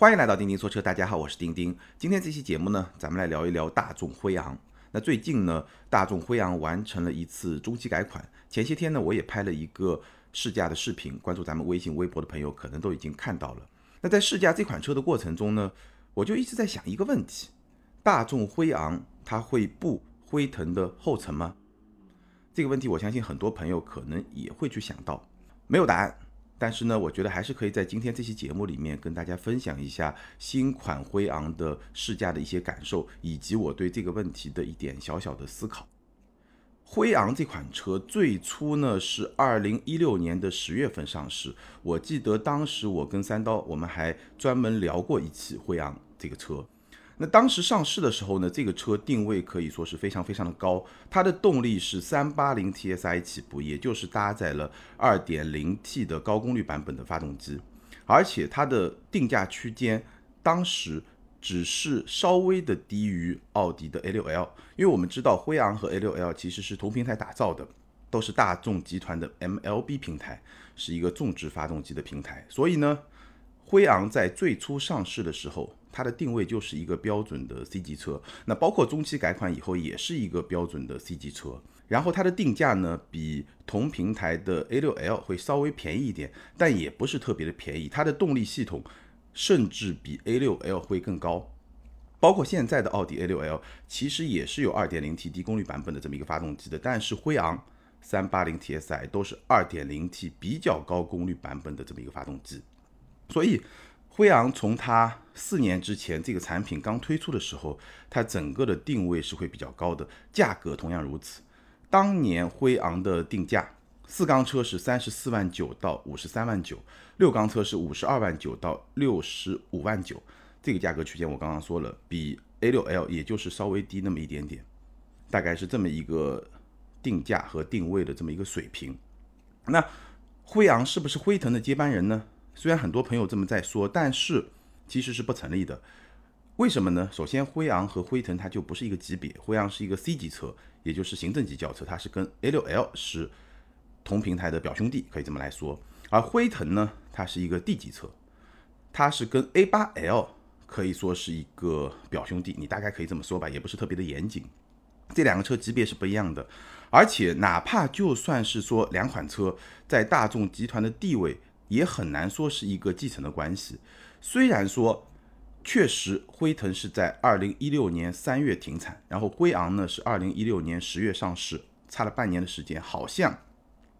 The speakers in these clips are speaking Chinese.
欢迎来到钉钉说车，大家好，我是钉钉。今天这期节目呢，咱们来聊一聊大众辉昂。那最近呢，大众辉昂完成了一次中期改款。前些天呢，我也拍了一个试驾的视频，关注咱们微信、微博的朋友可能都已经看到了。那在试驾这款车的过程中呢，我就一直在想一个问题：大众辉昂它会步辉腾的后尘吗？这个问题，我相信很多朋友可能也会去想到，没有答案。但是呢，我觉得还是可以在今天这期节目里面跟大家分享一下新款辉昂的试驾的一些感受，以及我对这个问题的一点小小的思考。辉昂这款车最初呢是二零一六年的十月份上市，我记得当时我跟三刀我们还专门聊过一期辉昂这个车。那当时上市的时候呢，这个车定位可以说是非常非常的高，它的动力是三八零 TSI 起步，也就是搭载了二点零 T 的高功率版本的发动机，而且它的定价区间当时只是稍微的低于奥迪的 A6L，因为我们知道辉昂和 A6L 其实是同平台打造的，都是大众集团的 MLB 平台，是一个纵置发动机的平台，所以呢，辉昂在最初上市的时候。它的定位就是一个标准的 C 级车，那包括中期改款以后也是一个标准的 C 级车。然后它的定价呢，比同平台的 A6L 会稍微便宜一点，但也不是特别的便宜。它的动力系统甚至比 A6L 会更高。包括现在的奥迪 A6L 其实也是有 2.0T 低功率版本的这么一个发动机的，但是辉昂 380TSI 都是 2.0T 比较高功率版本的这么一个发动机，所以。辉昂从它四年之前这个产品刚推出的时候，它整个的定位是会比较高的，价格同样如此。当年辉昂的定价，四缸车是三十四万九到五十三万九，六缸车是五十二万九到六十五万九，这个价格区间我刚刚说了，比 A6L 也就是稍微低那么一点点，大概是这么一个定价和定位的这么一个水平。那辉昂是不是辉腾的接班人呢？虽然很多朋友这么在说，但是其实是不成立的。为什么呢？首先，辉昂和辉腾它就不是一个级别，辉昂是一个 C 级车，也就是行政级轿车，它是跟 A6L 是同平台的表兄弟，可以这么来说。而辉腾呢，它是一个 D 级车，它是跟 A8L 可以说是一个表兄弟，你大概可以这么说吧，也不是特别的严谨。这两个车级别是不一样的，而且哪怕就算是说两款车在大众集团的地位。也很难说是一个继承的关系。虽然说，确实辉腾是在二零一六年三月停产，然后辉昂呢是二零一六年十月上市，差了半年的时间，好像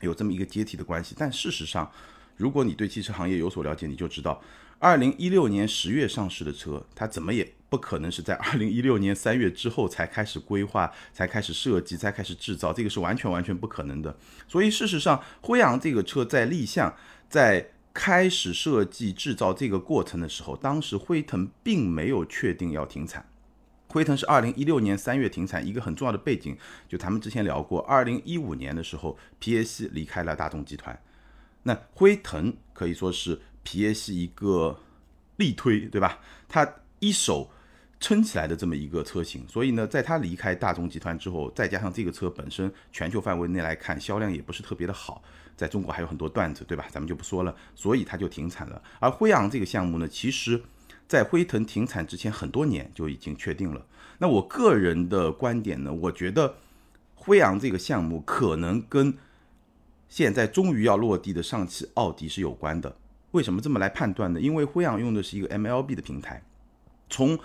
有这么一个阶梯的关系。但事实上，如果你对汽车行业有所了解，你就知道，二零一六年十月上市的车，它怎么也不可能是在二零一六年三月之后才开始规划、才开始设计、才开始制造，这个是完全完全不可能的。所以事实上，辉昂这个车在立项。在开始设计制造这个过程的时候，当时辉腾并没有确定要停产。辉腾是二零一六年三月停产，一个很重要的背景，就咱们之前聊过，二零一五年的时候，皮耶希离开了大众集团，那辉腾可以说是皮耶希一个力推，对吧？他一手撑起来的这么一个车型，所以呢，在他离开大众集团之后，再加上这个车本身全球范围内来看销量也不是特别的好。在中国还有很多段子，对吧？咱们就不说了，所以它就停产了。而辉昂这个项目呢，其实，在辉腾停产之前很多年就已经确定了。那我个人的观点呢，我觉得辉昂这个项目可能跟现在终于要落地的上汽奥迪是有关的。为什么这么来判断呢？因为辉昂用的是一个 MLB 的平台，从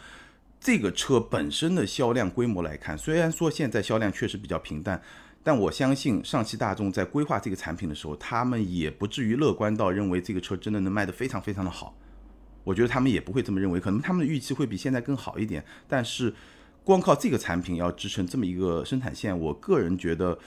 这个车本身的销量规模来看，虽然说现在销量确实比较平淡。但我相信上汽大众在规划这个产品的时候，他们也不至于乐观到认为这个车真的能卖得非常非常的好。我觉得他们也不会这么认为，可能他们的预期会比现在更好一点。但是，光靠这个产品要支撑这么一个生产线，我个人觉得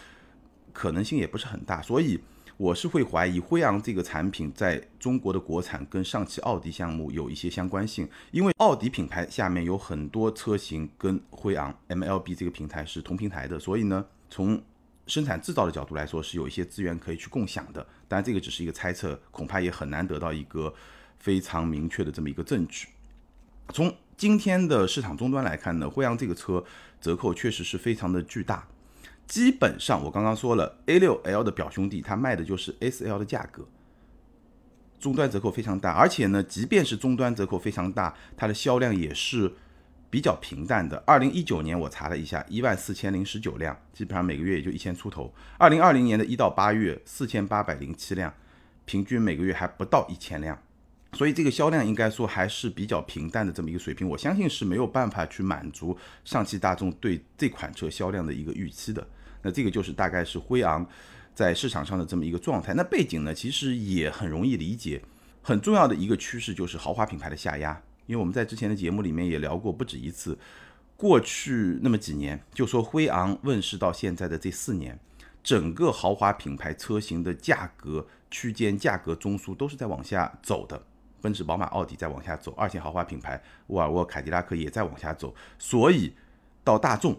可能性也不是很大。所以，我是会怀疑辉昂这个产品在中国的国产跟上汽奥迪项目有一些相关性，因为奥迪品牌下面有很多车型跟辉昂 MLB 这个平台是同平台的，所以呢，从生产制造的角度来说，是有一些资源可以去共享的，当然这个只是一个猜测，恐怕也很难得到一个非常明确的这么一个证据。从今天的市场终端来看呢，辉昂这个车折扣确实是非常的巨大，基本上我刚刚说了，A6L 的表兄弟它卖的就是 SL 的价格，终端折扣非常大，而且呢，即便是终端折扣非常大，它的销量也是比较平淡的。二零一九年我查了一下，一万四千零十九辆，基本上每个月也就一千出头。二零二零年的一到八月，四千八百零七辆，平均每个月还不到一千辆，所以这个销量应该说还是比较平淡的这么一个水平。我相信是没有办法去满足上汽大众对这款车销量的一个预期的。那这个就是大概是辉昂。在市场上的这么一个状态，那背景呢，其实也很容易理解。很重要的一个趋势就是豪华品牌的下压，因为我们在之前的节目里面也聊过不止一次。过去那么几年，就说辉昂问世到现在的这四年，整个豪华品牌车型的价格区间、价格中枢都是在往下走的。奔驰、宝马、奥迪在往下走，二线豪华品牌沃尔沃、凯迪拉克也在往下走。所以到大众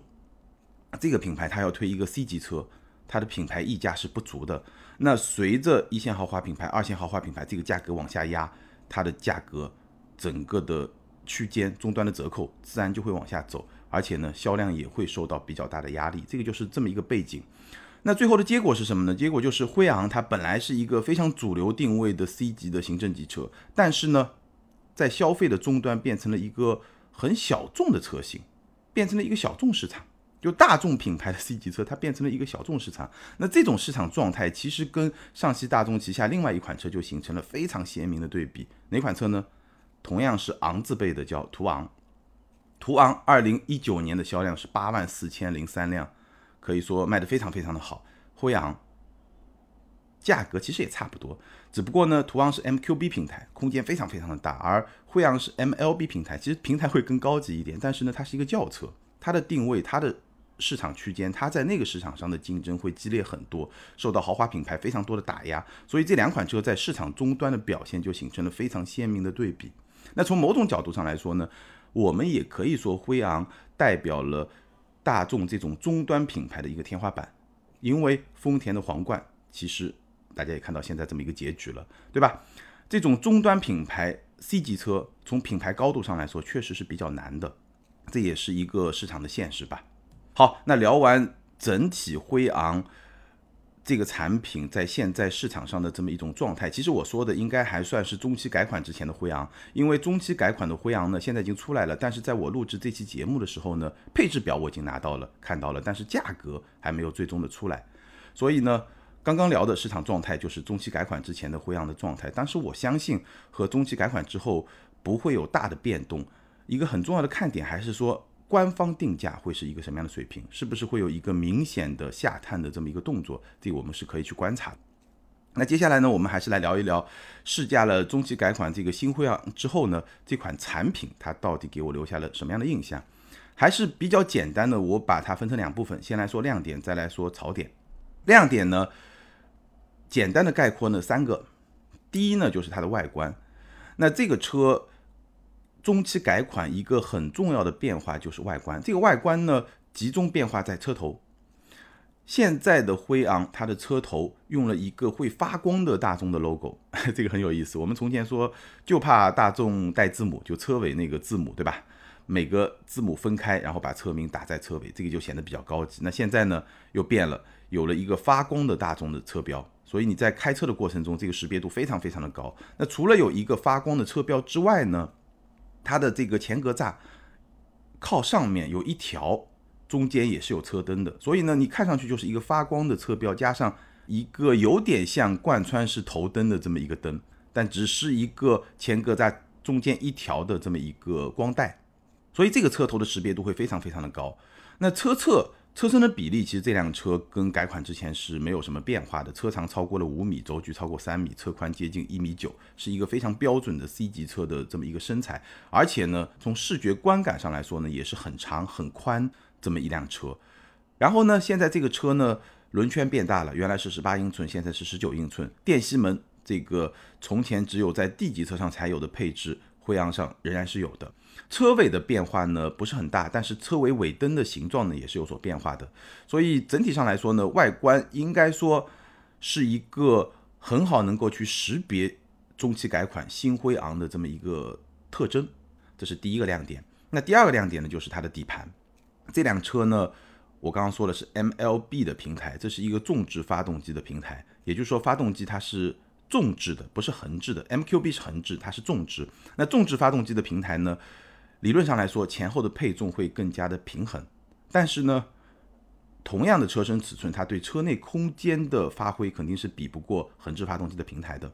这个品牌，它要推一个 C 级车。它的品牌溢价是不足的，那随着一线豪华品牌、二线豪华品牌这个价格往下压，它的价格整个的区间终端的折扣自然就会往下走，而且呢销量也会受到比较大的压力，这个就是这么一个背景。那最后的结果是什么呢？结果就是辉昂它本来是一个非常主流定位的 C 级的行政级车，但是呢在消费的终端变成了一个很小众的车型，变成了一个小众市场。就大众品牌的 C 级车，它变成了一个小众市场。那这种市场状态，其实跟上汽大众旗下另外一款车就形成了非常鲜明的对比。哪款车呢？同样是昂字辈的，叫途昂。途昂二零一九年的销量是八万四千零三辆，可以说卖得非常非常的好。辉昂价格其实也差不多，只不过呢，途昂是 MQB 平台，空间非常非常的大，而辉昂是 MLB 平台，其实平台会更高级一点，但是呢，它是一个轿车，它的定位，它的市场区间，它在那个市场上的竞争会激烈很多，受到豪华品牌非常多的打压，所以这两款车在市场终端的表现就形成了非常鲜明的对比。那从某种角度上来说呢，我们也可以说辉昂代表了大众这种终端品牌的一个天花板，因为丰田的皇冠其实大家也看到现在这么一个结局了，对吧？这种终端品牌 C 级车从品牌高度上来说确实是比较难的，这也是一个市场的现实吧。好，那聊完整体辉昂这个产品在现在市场上的这么一种状态，其实我说的应该还算是中期改款之前的辉昂，因为中期改款的辉昂呢，现在已经出来了，但是在我录制这期节目的时候呢，配置表我已经拿到了，看到了，但是价格还没有最终的出来，所以呢，刚刚聊的市场状态就是中期改款之前的辉昂的状态，但是我相信和中期改款之后不会有大的变动，一个很重要的看点还是说。官方定价会是一个什么样的水平？是不是会有一个明显的下探的这么一个动作？这我们是可以去观察。那接下来呢，我们还是来聊一聊试驾了中期改款这个新辉昂之后呢，这款产品它到底给我留下了什么样的印象？还是比较简单的，我把它分成两部分，先来说亮点，再来说槽点。亮点呢，简单的概括呢三个，第一呢就是它的外观，那这个车。中期改款一个很重要的变化就是外观，这个外观呢集中变化在车头。现在的辉昂它的车头用了一个会发光的大众的 logo，这个很有意思。我们从前说就怕大众带字母，就车尾那个字母，对吧？每个字母分开，然后把车名打在车尾，这个就显得比较高级。那现在呢又变了，有了一个发光的大众的车标，所以你在开车的过程中，这个识别度非常非常的高。那除了有一个发光的车标之外呢？它的这个前格栅靠上面有一条，中间也是有车灯的，所以呢，你看上去就是一个发光的车标，加上一个有点像贯穿式头灯的这么一个灯，但只是一个前格栅中间一条的这么一个光带，所以这个车头的识别度会非常非常的高。那车侧。车身的比例，其实这辆车跟改款之前是没有什么变化的。车长超过了五米，轴距超过三米，车宽接近一米九，是一个非常标准的 C 级车的这么一个身材。而且呢，从视觉观感上来说呢，也是很长很宽这么一辆车。然后呢，现在这个车呢，轮圈变大了，原来是十八英寸，现在是十九英寸。电吸门这个从前只有在 D 级车上才有的配置，辉昂上仍然是有的。车尾的变化呢不是很大，但是车尾尾灯的形状呢也是有所变化的，所以整体上来说呢，外观应该说是一个很好能够去识别中期改款新辉昂的这么一个特征，这是第一个亮点。那第二个亮点呢就是它的底盘，这辆车呢我刚刚说的是 MLB 的平台，这是一个纵置发动机的平台，也就是说发动机它是纵置的，不是横置的。MQB 是横置，它是纵置。那纵置发动机的平台呢，理论上来说前后的配重会更加的平衡，但是呢，同样的车身尺寸，它对车内空间的发挥肯定是比不过横置发动机的平台的。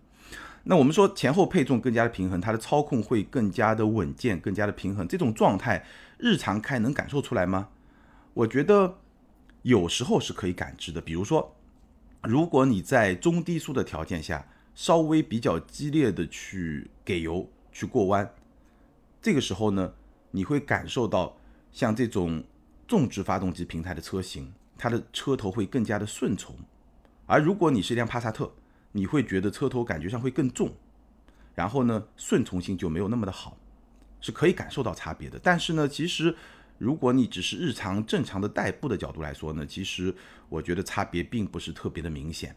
那我们说前后配重更加的平衡，它的操控会更加的稳健，更加的平衡。这种状态日常开能感受出来吗？我觉得有时候是可以感知的。比如说，如果你在中低速的条件下，稍微比较激烈的去给油去过弯，这个时候呢，你会感受到像这种纵置发动机平台的车型，它的车头会更加的顺从。而如果你是一辆帕萨特，你会觉得车头感觉上会更重，然后呢，顺从性就没有那么的好，是可以感受到差别的。但是呢，其实如果你只是日常正常的代步的角度来说呢，其实我觉得差别并不是特别的明显。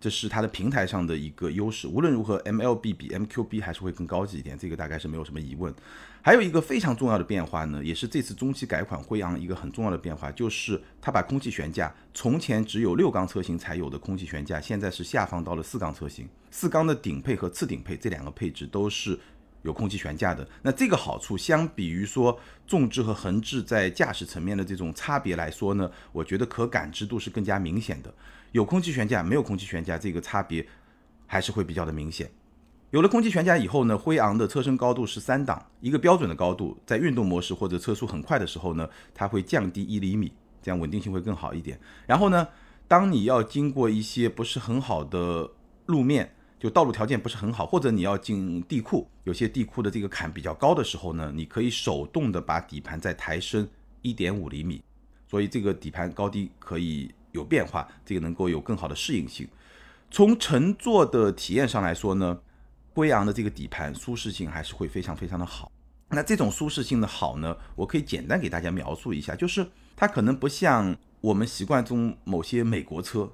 这是它的平台上的一个优势。无论如何，MLB 比 MQB 还是会更高级一点，这个大概是没有什么疑问。还有一个非常重要的变化呢，也是这次中期改款辉昂一个很重要的变化，就是它把空气悬架，从前只有六缸车型才有的空气悬架，现在是下放到了四缸车型。四缸的顶配和次顶配这两个配置都是有空气悬架的。那这个好处，相比于说纵置和横置在驾驶层面的这种差别来说呢，我觉得可感知度是更加明显的。有空气悬架，没有空气悬架，这个差别还是会比较的明显。有了空气悬架以后呢，辉昂的车身高度是三档，一个标准的高度，在运动模式或者车速很快的时候呢，它会降低一厘米，这样稳定性会更好一点。然后呢，当你要经过一些不是很好的路面，就道路条件不是很好，或者你要进地库，有些地库的这个坎比较高的时候呢，你可以手动的把底盘再抬升一点五厘米，所以这个底盘高低可以。有变化，这个能够有更好的适应性。从乘坐的体验上来说呢，辉昂的这个底盘舒适性还是会非常非常的好。那这种舒适性的好呢，我可以简单给大家描述一下，就是它可能不像我们习惯中某些美国车，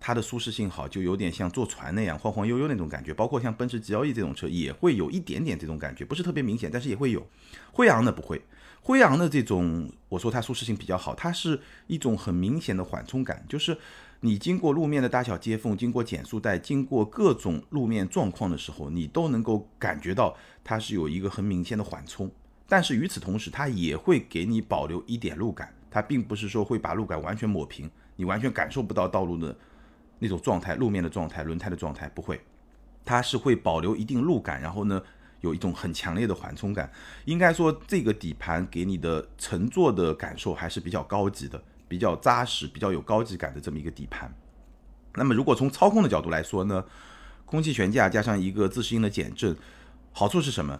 它的舒适性好，就有点像坐船那样晃晃悠悠那种感觉。包括像奔驰 G L E 这种车也会有一点点这种感觉，不是特别明显，但是也会有。辉昂的不会。辉昂的这种，我说它舒适性比较好，它是一种很明显的缓冲感，就是你经过路面的大小接缝，经过减速带，经过各种路面状况的时候，你都能够感觉到它是有一个很明显的缓冲。但是与此同时，它也会给你保留一点路感，它并不是说会把路感完全抹平，你完全感受不到道路的那种状态、路面的状态、轮胎的状态，不会，它是会保留一定路感，然后呢。有一种很强烈的缓冲感，应该说这个底盘给你的乘坐的感受还是比较高级的，比较扎实，比较有高级感的这么一个底盘。那么如果从操控的角度来说呢，空气悬架加上一个自适应的减震，好处是什么？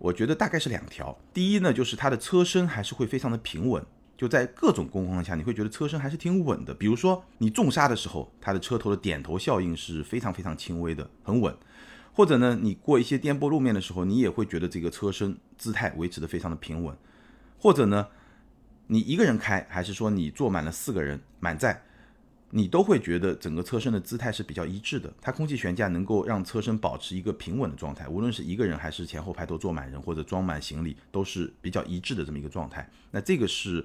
我觉得大概是两条。第一呢，就是它的车身还是会非常的平稳，就在各种工况下，你会觉得车身还是挺稳的。比如说你重刹的时候，它的车头的点头效应是非常非常轻微的，很稳。或者呢，你过一些颠簸路面的时候，你也会觉得这个车身姿态维持的非常的平稳。或者呢，你一个人开，还是说你坐满了四个人满载，你都会觉得整个车身的姿态是比较一致的。它空气悬架能够让车身保持一个平稳的状态，无论是一个人还是前后排都坐满人或者装满行李，都是比较一致的这么一个状态。那这个是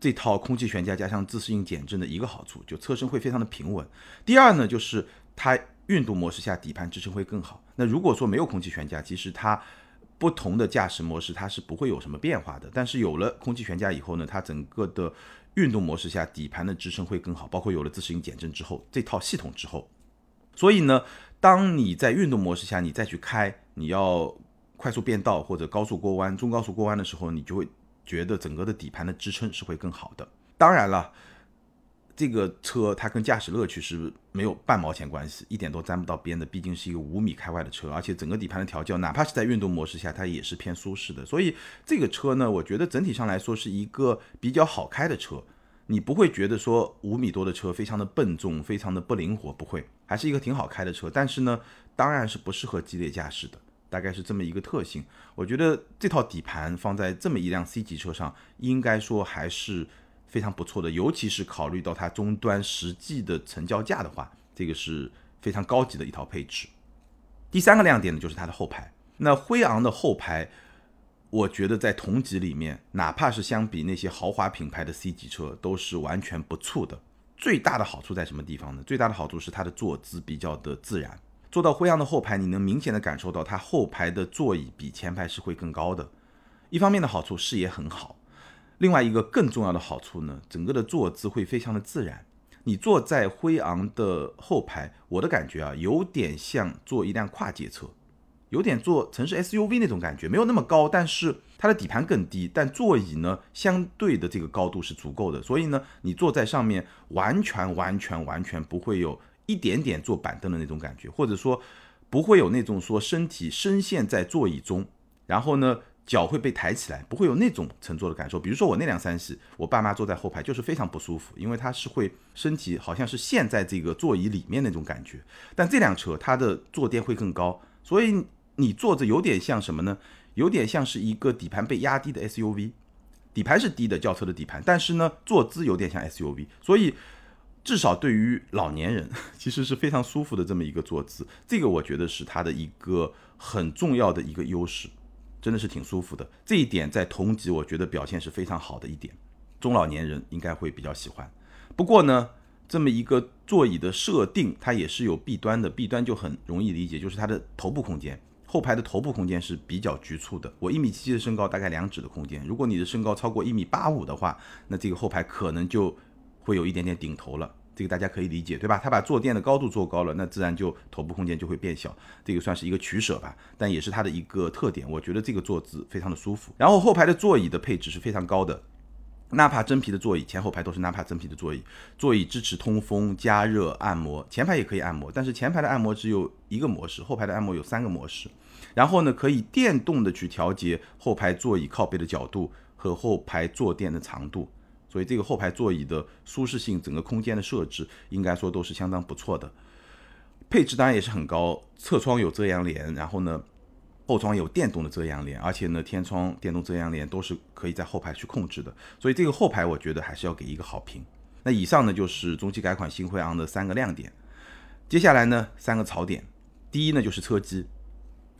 这套空气悬架加上自适应减震的一个好处，就车身会非常的平稳。第二呢，就是它。运动模式下底盘支撑会更好。那如果说没有空气悬架，其实它不同的驾驶模式它是不会有什么变化的。但是有了空气悬架以后呢，它整个的运动模式下底盘的支撑会更好，包括有了自适应减震之后这套系统之后，所以呢，当你在运动模式下你再去开，你要快速变道或者高速过弯、中高速过弯的时候，你就会觉得整个的底盘的支撑是会更好的。当然了。这个车它跟驾驶乐趣是没有半毛钱关系，一点都沾不到边的。毕竟是一个五米开外的车，而且整个底盘的调教，哪怕是在运动模式下，它也是偏舒适的。所以这个车呢，我觉得整体上来说是一个比较好开的车。你不会觉得说五米多的车非常的笨重，非常的不灵活，不会，还是一个挺好开的车。但是呢，当然是不适合激烈驾驶的，大概是这么一个特性。我觉得这套底盘放在这么一辆 C 级车上，应该说还是。非常不错的，尤其是考虑到它终端实际的成交价的话，这个是非常高级的一套配置。第三个亮点呢，就是它的后排。那辉昂的后排，我觉得在同级里面，哪怕是相比那些豪华品牌的 C 级车，都是完全不错的。最大的好处在什么地方呢？最大的好处是它的坐姿比较的自然。坐到辉昂的后排，你能明显的感受到它后排的座椅比前排是会更高的。一方面的好处，视野很好；另外一个更重要的好处呢，整个的坐姿会非常的自然。你坐在辉昂的后排，我的感觉啊，有点像坐一辆跨界车，有点坐城市 SUV 那种感觉，没有那么高，但是它的底盘更低，但座椅呢，相对的这个高度是足够的，所以呢，你坐在上面完全完全完全不会有。一点点坐板凳的那种感觉，或者说不会有那种说身体深陷在座椅中，然后呢脚会被抬起来，不会有那种乘坐的感受。比如说我那辆三系，我爸妈坐在后排就是非常不舒服，因为它是会身体好像是陷在这个座椅里面那种感觉。但这辆车它的坐垫会更高，所以你坐着有点像什么呢？有点像是一个底盘被压低的 SUV，底盘是低的轿车的底盘，但是呢坐姿有点像 SUV，所以。至少对于老年人，其实是非常舒服的这么一个坐姿，这个我觉得是它的一个很重要的一个优势，真的是挺舒服的。这一点在同级我觉得表现是非常好的一点，中老年人应该会比较喜欢。不过呢，这么一个座椅的设定，它也是有弊端的，弊端就很容易理解，就是它的头部空间，后排的头部空间是比较局促的。我一米七七的身高，大概两指的空间，如果你的身高超过一米八五的话，那这个后排可能就会有一点点顶头了。这个大家可以理解，对吧？它把坐垫的高度做高了，那自然就头部空间就会变小，这个算是一个取舍吧，但也是它的一个特点。我觉得这个坐姿非常的舒服。然后后排的座椅的配置是非常高的，纳帕真皮的座椅，前后排都是纳帕真皮的座椅，座椅支持通风、加热、按摩，前排也可以按摩，但是前排的按摩只有一个模式，后排的按摩有三个模式。然后呢，可以电动的去调节后排座椅靠背的角度和后排坐垫的长度。所以这个后排座椅的舒适性，整个空间的设置应该说都是相当不错的，配置当然也是很高。侧窗有遮阳帘，然后呢，后窗有电动的遮阳帘，而且呢，天窗、电动遮阳帘都是可以在后排去控制的。所以这个后排我觉得还是要给一个好评。那以上呢就是中期改款新辉昂的三个亮点，接下来呢三个槽点。第一呢就是车机，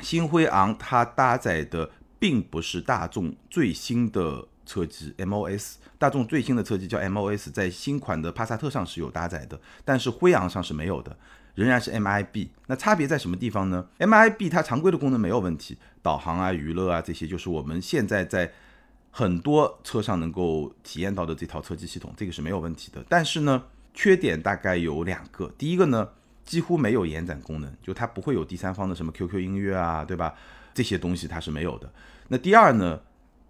新辉昂它搭载的并不是大众最新的。车机 MOS，大众最新的车机叫 MOS，在新款的帕萨特上是有搭载的，但是辉昂上是没有的，仍然是 MIB。那差别在什么地方呢？MIB 它常规的功能没有问题，导航啊、娱乐啊这些，就是我们现在在很多车上能够体验到的这套车机系统，这个是没有问题的。但是呢，缺点大概有两个，第一个呢，几乎没有延展功能，就它不会有第三方的什么 QQ 音乐啊，对吧？这些东西它是没有的。那第二呢？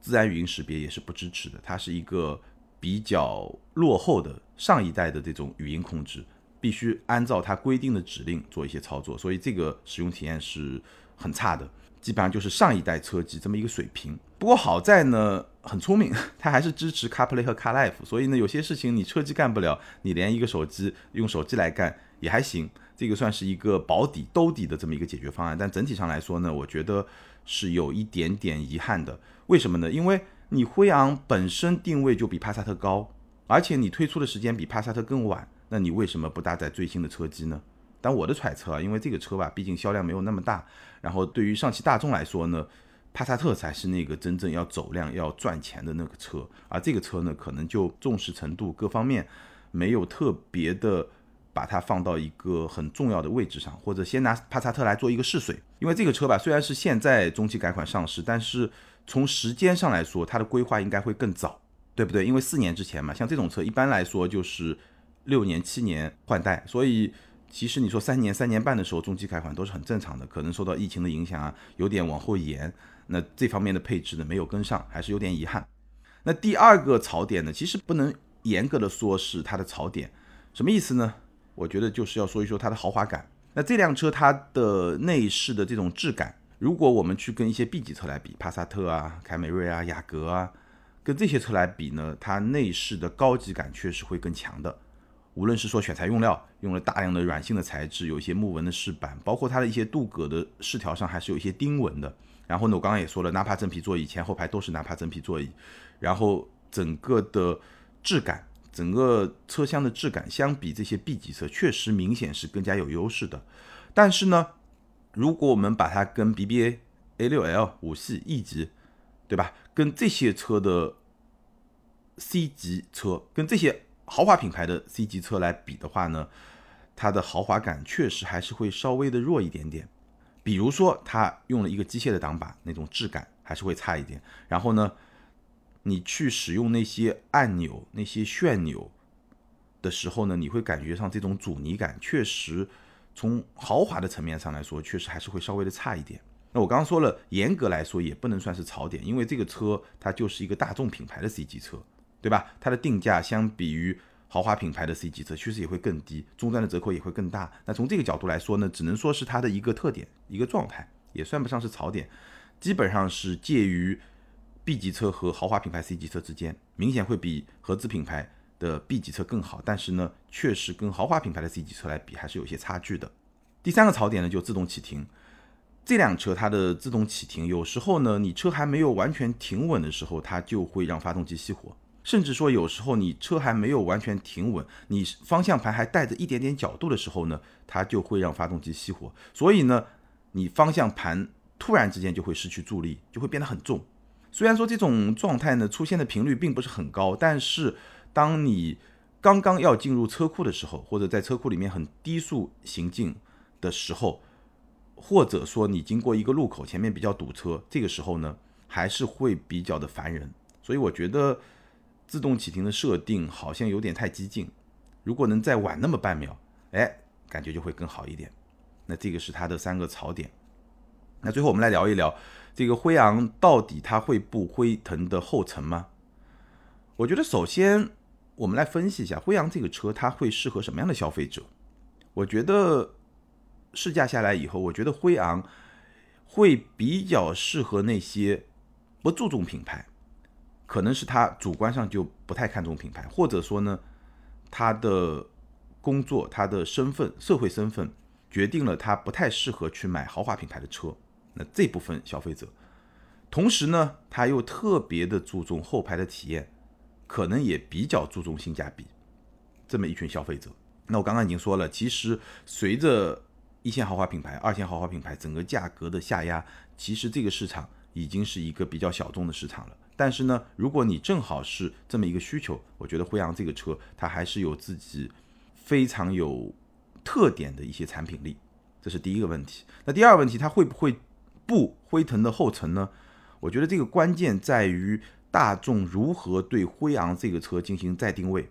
自然语音识别也是不支持的，它是一个比较落后的上一代的这种语音控制，必须按照它规定的指令做一些操作，所以这个使用体验是很差的，基本上就是上一代车机这么一个水平。不过好在呢，很聪明，它还是支持 CarPlay 和 CarLife，所以呢，有些事情你车机干不了，你连一个手机用手机来干也还行，这个算是一个保底兜底的这么一个解决方案。但整体上来说呢，我觉得是有一点点遗憾的。为什么呢？因为你辉昂本身定位就比帕萨特高，而且你推出的时间比帕萨特更晚，那你为什么不搭载最新的车机呢？但我的揣测啊，因为这个车吧，毕竟销量没有那么大，然后对于上汽大众来说呢，帕萨特才是那个真正要走量、要赚钱的那个车，而这个车呢，可能就重视程度各方面没有特别的把它放到一个很重要的位置上，或者先拿帕萨特来做一个试水，因为这个车吧，虽然是现在中期改款上市，但是。从时间上来说，它的规划应该会更早，对不对？因为四年之前嘛，像这种车一般来说就是六年、七年换代，所以其实你说三年、三年半的时候中期改款都是很正常的。可能受到疫情的影响啊，有点往后延，那这方面的配置呢没有跟上，还是有点遗憾。那第二个槽点呢，其实不能严格的说是它的槽点，什么意思呢？我觉得就是要说一说它的豪华感。那这辆车它的内饰的这种质感。如果我们去跟一些 B 级车来比，帕萨特啊、凯美瑞啊、雅阁啊，跟这些车来比呢，它内饰的高级感确实会更强的。无论是说选材用料，用了大量的软性的材质，有一些木纹的饰板，包括它的一些镀铬的饰条上还是有一些钉纹的。然后呢，我刚刚也说了，纳帕真皮座椅前后排都是纳帕真皮座椅，然后整个的质感，整个车厢的质感相比这些 B 级车确实明显是更加有优势的。但是呢，如果我们把它跟 BBA、A6L、五系、E 级，对吧？跟这些车的 C 级车，跟这些豪华品牌的 C 级车来比的话呢，它的豪华感确实还是会稍微的弱一点点。比如说，它用了一个机械的挡把，那种质感还是会差一点。然后呢，你去使用那些按钮、那些旋钮的时候呢，你会感觉上这种阻尼感确实从豪华的层面上来说，确实还是会稍微的差一点。那我刚刚说了，严格来说也不能算是槽点，因为这个车它就是一个大众品牌的 C 级车，对吧？它的定价相比于豪华品牌的 C 级车确实也会更低，终端的折扣也会更大。那从这个角度来说呢，只能说是它的一个特点、一个状态，也算不上是槽点，基本上是介于 B 级车和豪华品牌 C 级车之间，明显会比合资品牌的 B 级车更好，但是呢，确实跟豪华品牌的 C 级车来比还是有些差距的。第三个槽点呢，就自动启停。这辆车它的自动启停，有时候呢，你车还没有完全停稳的时候，它就会让发动机熄火，甚至说有时候你车还没有完全停稳，你方向盘还带着一点点角度的时候呢，它就会让发动机熄火。所以呢，你方向盘突然之间就会失去助力，就会变得很重。虽然说这种状态呢出现的频率并不是很高，但是当你刚刚要进入车库的时候，或者在车库里面很低速行进的时候，或者说你经过一个路口，前面比较堵车，这个时候呢，还是会比较的烦人。所以我觉得自动启停的设定好像有点太激进。如果能再晚那么半秒，哎，感觉就会更好一点。那这个是它的三个槽点。那最后我们来聊一聊这个辉昂到底它会不辉腾的后尘吗？我觉得首先我们来分析一下辉昂这个车，它会适合什么样的消费者？我觉得。试驾下来以后，我觉得辉昂会比较适合那些不注重品牌，可能是他主观上就不太看重品牌，或者说呢，他的工作、他的身份、社会身份决定了他不太适合去买豪华品牌的车。那这部分消费者，同时呢，他又特别的注重后排的体验，可能也比较注重性价比，这么一群消费者。那我刚刚已经说了，其实随着一线豪华品牌、二线豪华品牌整个价格的下压，其实这个市场已经是一个比较小众的市场了。但是呢，如果你正好是这么一个需求，我觉得辉昂这个车它还是有自己非常有特点的一些产品力，这是第一个问题。那第二个问题，它会不会不辉腾的后尘呢？我觉得这个关键在于大众如何对辉昂这个车进行再定位。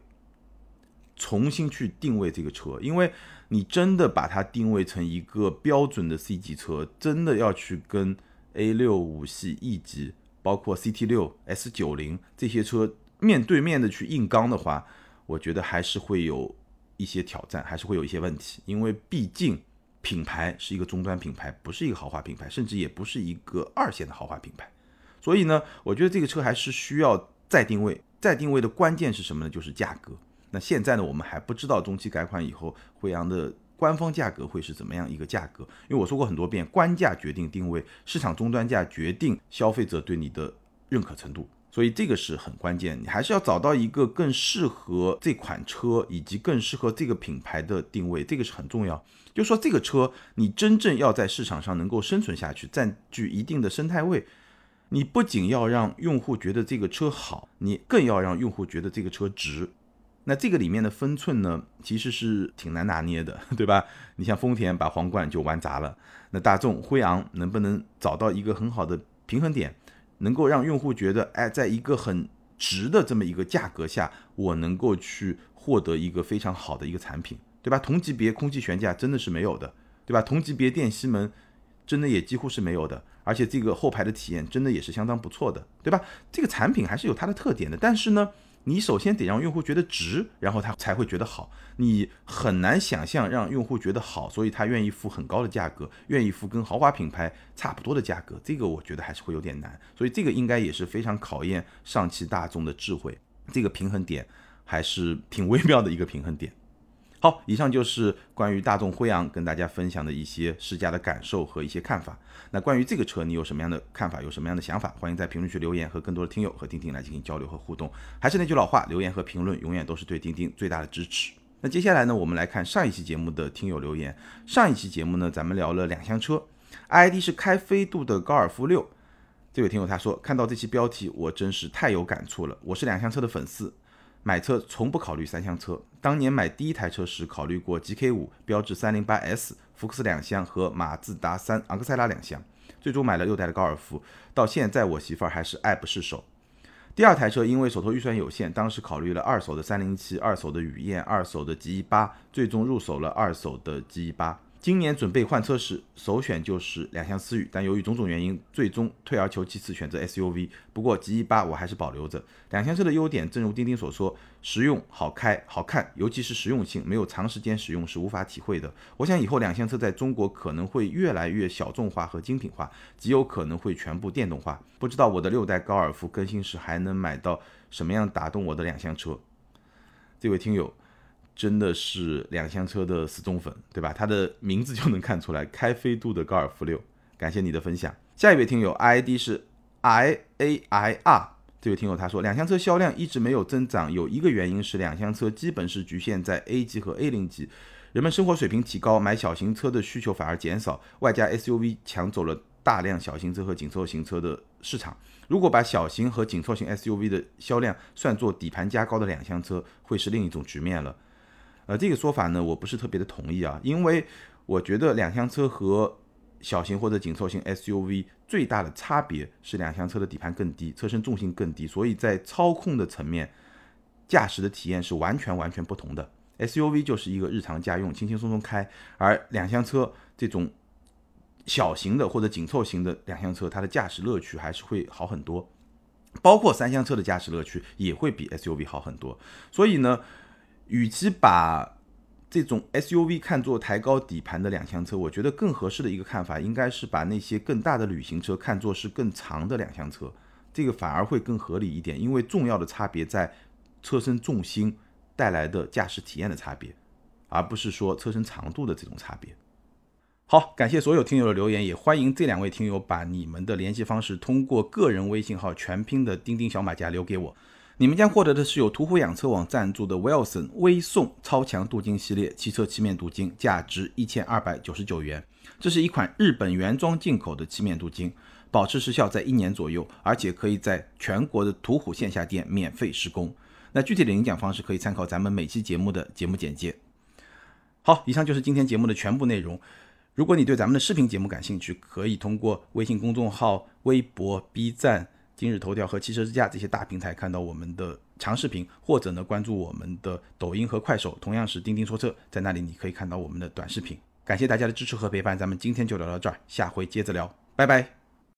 重新去定位这个车，因为你真的把它定位成一个标准的 C 级车，真的要去跟 A 六五系 E 级，包括 CT 六、S 九零这些车面对面的去硬刚的话，我觉得还是会有一些挑战，还是会有一些问题，因为毕竟品牌是一个终端品牌，不是一个豪华品牌，甚至也不是一个二线的豪华品牌，所以呢，我觉得这个车还是需要再定位，再定位的关键是什么呢？就是价格。那现在呢，我们还不知道中期改款以后辉昂的官方价格会是怎么样一个价格，因为我说过很多遍，官价决定定位，市场终端价决定消费者对你的认可程度，所以这个是很关键，你还是要找到一个更适合这款车以及更适合这个品牌的定位，这个是很重要。就说这个车你真正要在市场上能够生存下去，占据一定的生态位，你不仅要让用户觉得这个车好，你更要让用户觉得这个车值。那这个里面的分寸呢，其实是挺难拿捏的，对吧？你像丰田把皇冠就玩砸了，那大众辉昂能不能找到一个很好的平衡点，能够让用户觉得，哎，在一个很值的这么一个价格下，我能够去获得一个非常好的一个产品，对吧？同级别空气悬架真的是没有的，对吧？同级别电吸门真的也几乎是没有的，而且这个后排的体验真的也是相当不错的，对吧？这个产品还是有它的特点的，但是呢。你首先得让用户觉得值，然后他才会觉得好。你很难想象让用户觉得好，所以他愿意付很高的价格，愿意付跟豪华品牌差不多的价格。这个我觉得还是会有点难，所以这个应该也是非常考验上汽大众的智慧。这个平衡点还是挺微妙的一个平衡点。好，以上就是关于大众辉昂跟大家分享的一些试驾的感受和一些看法。那关于这个车，你有什么样的看法？有什么样的想法？欢迎在评论区留言，和更多的听友和钉钉来进行交流和互动。还是那句老话，留言和评论永远都是对钉钉最大的支持。那接下来呢，我们来看上一期节目的听友留言。上一期节目呢，咱们聊了两厢车，ID 是开飞度的高尔夫六。这位听友他说，看到这期标题，我真是太有感触了。我是两厢车的粉丝。买车从不考虑三厢车。当年买第一台车时，考虑过 GK 五、标致三零八 S、福克斯两厢和马自达三昂克赛拉两厢，最终买了六代的高尔夫。到现在，我媳妇儿还是爱不释手。第二台车因为手头预算有限，当时考虑了二手的三零七、二手的雨燕、二手的 G 一八，最终入手了二手的 G 一八。今年准备换车时，首选就是两厢思域，但由于种种原因，最终退而求其次选择 SUV。不过 G 一八我还是保留着。两厢车的优点，正如钉钉所说，实用、好开、好看，尤其是实用性，没有长时间使用是无法体会的。我想以后两厢车在中国可能会越来越小众化和精品化，极有可能会全部电动化。不知道我的六代高尔夫更新时还能买到什么样打动我的两厢车？这位听友。真的是两厢车的死忠粉，对吧？他的名字就能看出来，开飞度的高尔夫六。感谢你的分享。下一位听友 ID 是 I A I R，这位听友他说，两厢车销量一直没有增长，有一个原因是两厢车基本是局限在 A 级和 A 零级，人们生活水平提高，买小型车的需求反而减少，外加 SUV 抢走了大量小型车和紧凑型车的市场。如果把小型和紧凑型 SUV 的销量算作底盘加高的两厢车，会是另一种局面了。呃，这个说法呢，我不是特别的同意啊，因为我觉得两厢车和小型或者紧凑型 SUV 最大的差别是两厢车的底盘更低，车身重心更低，所以在操控的层面，驾驶的体验是完全完全不同的。SUV 就是一个日常家用，轻轻松松开，而两厢车这种小型的或者紧凑型的两厢车，它的驾驶乐趣还是会好很多，包括三厢车的驾驶乐趣也会比 SUV 好很多，所以呢。与其把这种 SUV 看作抬高底盘的两厢车，我觉得更合适的一个看法应该是把那些更大的旅行车看作是更长的两厢车，这个反而会更合理一点，因为重要的差别在车身重心带来的驾驶体验的差别，而不是说车身长度的这种差别。好，感谢所有听友的留言，也欢迎这两位听友把你们的联系方式通过个人微信号全拼的钉钉小马甲留给我。你们将获得的是由途虎养车网赞助的 Wilson 微送超强镀金系列汽车漆面镀金，价值一千二百九十九元。这是一款日本原装进口的漆面镀金，保持时效在一年左右，而且可以在全国的途虎线下店免费施工。那具体的领奖方式可以参考咱们每期节目的节目简介。好，以上就是今天节目的全部内容。如果你对咱们的视频节目感兴趣，可以通过微信公众号、微博、B 站。今日头条和汽车之家这些大平台看到我们的长视频，或者呢关注我们的抖音和快手，同样是钉钉说车，在那里你可以看到我们的短视频。感谢大家的支持和陪伴，咱们今天就聊到这儿，下回接着聊，拜拜。